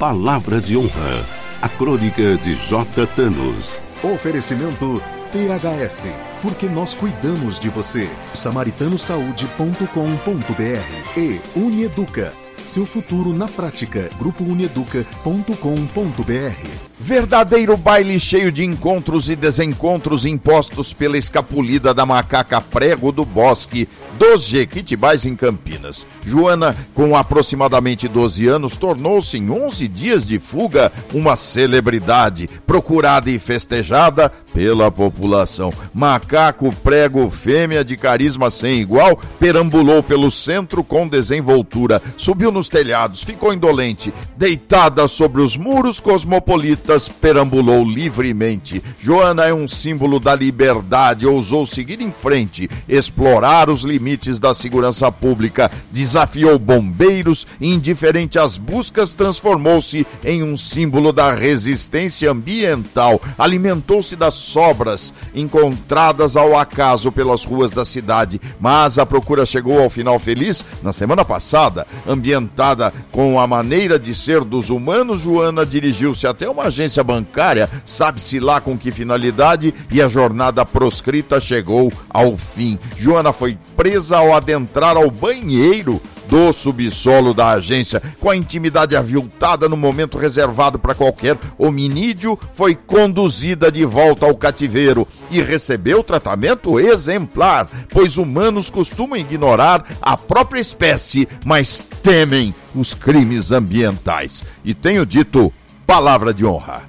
Palavra de honra. A crônica de J. Thanos. Oferecimento THS. Porque nós cuidamos de você. Samaritanosaúde.com.br e Unieduca. Seu futuro na prática. Grupo Unieduca.com.br. Verdadeiro baile cheio de encontros e desencontros impostos pela escapulida da macaca prego do bosque dos Jequitibais em Campinas. Joana, com aproximadamente 12 anos, tornou-se em 11 dias de fuga uma celebridade, procurada e festejada pela população. Macaco prego fêmea de carisma sem igual perambulou pelo centro com desenvoltura, subiu nos telhados, ficou indolente, deitada sobre os muros cosmopolitas perambulou livremente. Joana é um símbolo da liberdade, ousou seguir em frente, explorar os limites da segurança pública, desafiou bombeiros, indiferente às buscas, transformou-se em um símbolo da resistência ambiental, alimentou-se das sobras encontradas ao acaso pelas ruas da cidade, mas a procura chegou ao final feliz na semana passada, ambientada com a maneira de ser dos humanos, Joana dirigiu-se até uma agência bancária, sabe-se lá com que finalidade, e a jornada proscrita chegou ao fim. Joana foi presa ao adentrar ao banheiro do subsolo da agência, com a intimidade aviltada no momento reservado para qualquer hominídeo, foi conduzida de volta ao cativeiro e recebeu tratamento exemplar, pois humanos costumam ignorar a própria espécie, mas temem os crimes ambientais. E tenho dito palavra de honra.